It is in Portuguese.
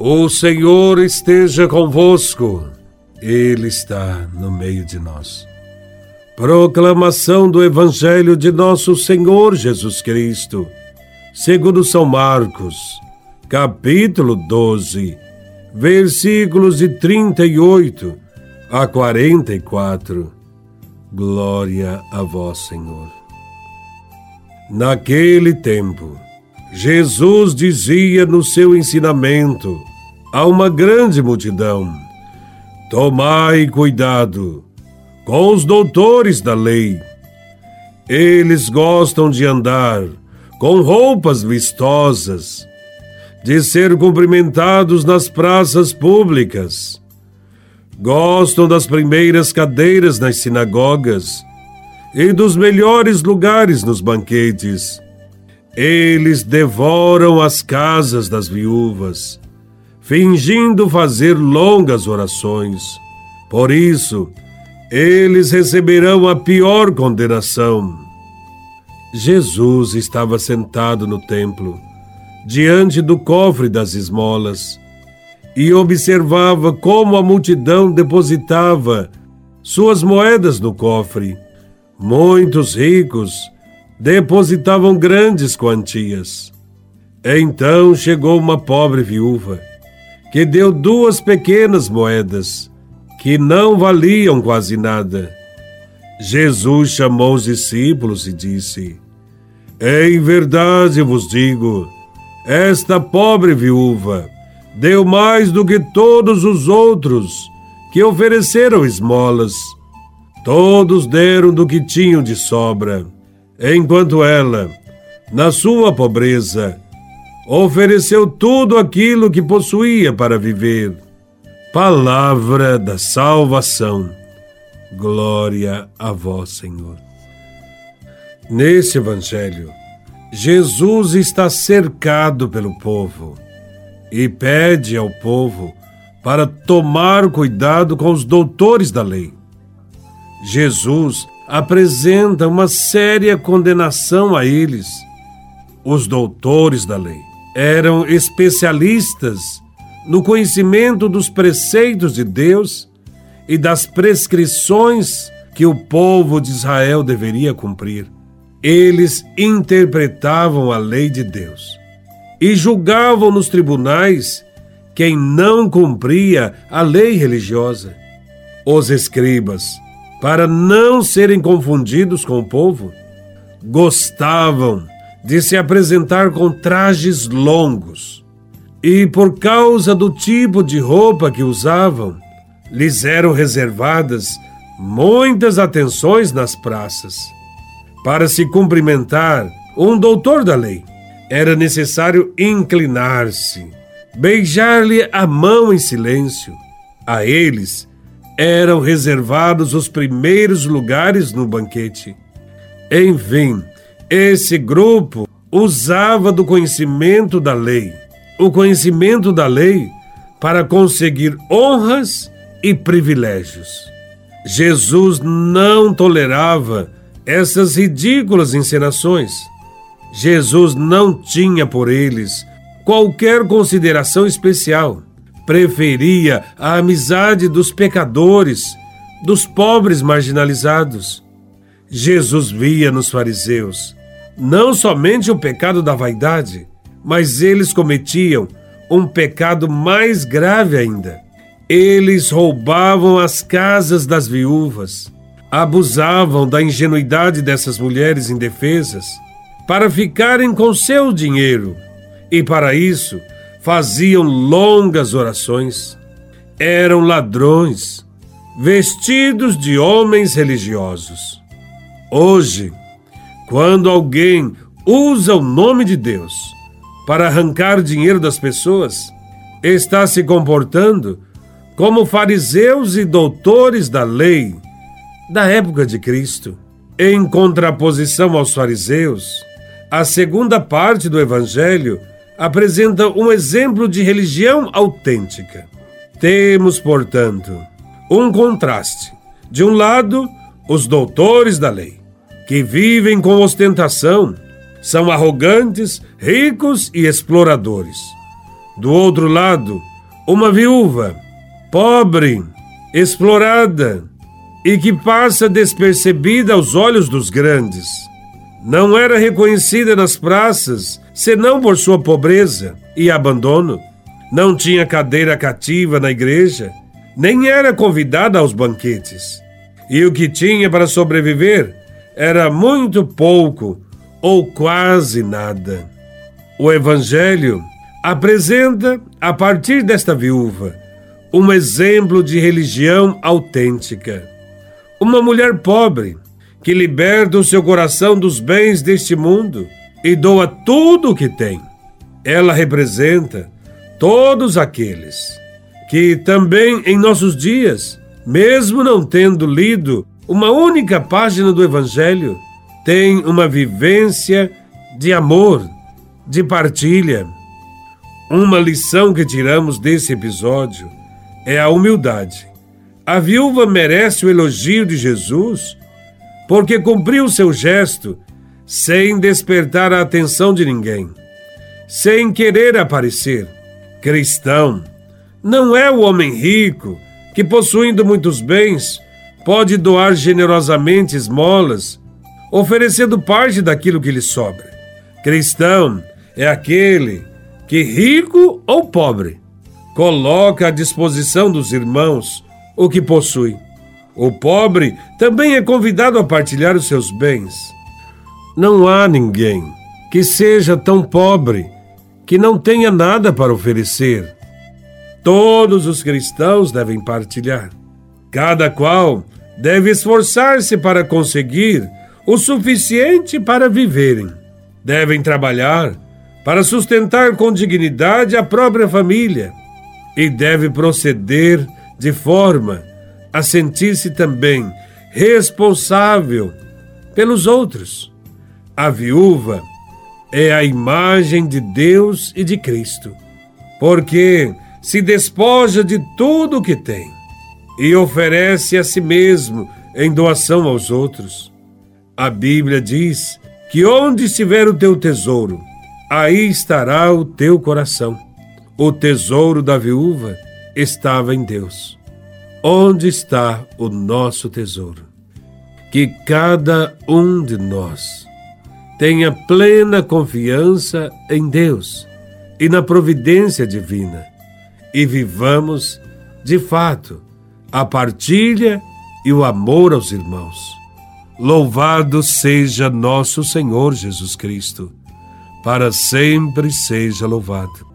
O Senhor esteja convosco, Ele está no meio de nós. Proclamação do Evangelho de Nosso Senhor Jesus Cristo, segundo São Marcos, capítulo 12, versículos de 38 a 44. Glória a Vós, Senhor. Naquele tempo, Jesus dizia no seu ensinamento a uma grande multidão: Tomai cuidado com os doutores da lei. Eles gostam de andar com roupas vistosas, de ser cumprimentados nas praças públicas. Gostam das primeiras cadeiras nas sinagogas e dos melhores lugares nos banquetes eles devoram as casas das viúvas, fingindo fazer longas orações. Por isso, eles receberão a pior condenação. Jesus estava sentado no templo, diante do cofre das esmolas, e observava como a multidão depositava suas moedas no cofre. Muitos ricos depositavam grandes quantias. Então chegou uma pobre viúva, que deu duas pequenas moedas, que não valiam quase nada. Jesus chamou os discípulos e disse: Em verdade vos digo, esta pobre viúva deu mais do que todos os outros que ofereceram esmolas. Todos deram do que tinham de sobra enquanto ela, na sua pobreza, ofereceu tudo aquilo que possuía para viver. Palavra da salvação. Glória a vós, Senhor. Nesse evangelho, Jesus está cercado pelo povo e pede ao povo para tomar cuidado com os doutores da lei. Jesus apresenta uma séria condenação a eles. Os doutores da lei eram especialistas no conhecimento dos preceitos de Deus e das prescrições que o povo de Israel deveria cumprir. Eles interpretavam a lei de Deus e julgavam nos tribunais quem não cumpria a lei religiosa. Os escribas para não serem confundidos com o povo, gostavam de se apresentar com trajes longos e, por causa do tipo de roupa que usavam, lhes eram reservadas muitas atenções nas praças. Para se cumprimentar um doutor da lei, era necessário inclinar-se, beijar-lhe a mão em silêncio. A eles eram reservados os primeiros lugares no banquete. Enfim, esse grupo usava do conhecimento da lei, o conhecimento da lei para conseguir honras e privilégios. Jesus não tolerava essas ridículas encenações. Jesus não tinha por eles qualquer consideração especial preferia a amizade dos pecadores, dos pobres marginalizados. Jesus via nos fariseus não somente o pecado da vaidade, mas eles cometiam um pecado mais grave ainda. Eles roubavam as casas das viúvas, abusavam da ingenuidade dessas mulheres indefesas para ficarem com seu dinheiro e, para isso, faziam longas orações, eram ladrões, vestidos de homens religiosos. Hoje, quando alguém usa o nome de Deus para arrancar dinheiro das pessoas, está se comportando como fariseus e doutores da lei da época de Cristo. Em contraposição aos fariseus, a segunda parte do Evangelho apresenta um exemplo de religião autêntica. Temos, portanto, um contraste. De um lado, os doutores da lei, que vivem com ostentação, são arrogantes, ricos e exploradores. Do outro lado, uma viúva, pobre, explorada e que passa despercebida aos olhos dos grandes. Não era reconhecida nas praças senão por sua pobreza e abandono. Não tinha cadeira cativa na igreja, nem era convidada aos banquetes. E o que tinha para sobreviver era muito pouco ou quase nada. O Evangelho apresenta, a partir desta viúva, um exemplo de religião autêntica. Uma mulher pobre que liberta o seu coração dos bens deste mundo e doa tudo o que tem. Ela representa todos aqueles que também em nossos dias, mesmo não tendo lido uma única página do Evangelho, têm uma vivência de amor, de partilha. Uma lição que tiramos desse episódio é a humildade. A viúva merece o elogio de Jesus porque cumpriu seu gesto sem despertar a atenção de ninguém, sem querer aparecer. Cristão não é o homem rico que, possuindo muitos bens, pode doar generosamente esmolas, oferecendo parte daquilo que lhe sobra. Cristão é aquele que, rico ou pobre, coloca à disposição dos irmãos o que possui. O pobre também é convidado a partilhar os seus bens. Não há ninguém que seja tão pobre que não tenha nada para oferecer. Todos os cristãos devem partilhar. Cada qual deve esforçar-se para conseguir o suficiente para viverem. Devem trabalhar para sustentar com dignidade a própria família e deve proceder de forma a sentir-se também responsável pelos outros. A viúva é a imagem de Deus e de Cristo, porque se despoja de tudo o que tem e oferece a si mesmo em doação aos outros. A Bíblia diz que onde estiver o teu tesouro, aí estará o teu coração. O tesouro da viúva estava em Deus. Onde está o nosso tesouro? Que cada um de nós tenha plena confiança em Deus e na providência divina e vivamos, de fato, a partilha e o amor aos irmãos. Louvado seja nosso Senhor Jesus Cristo, para sempre seja louvado.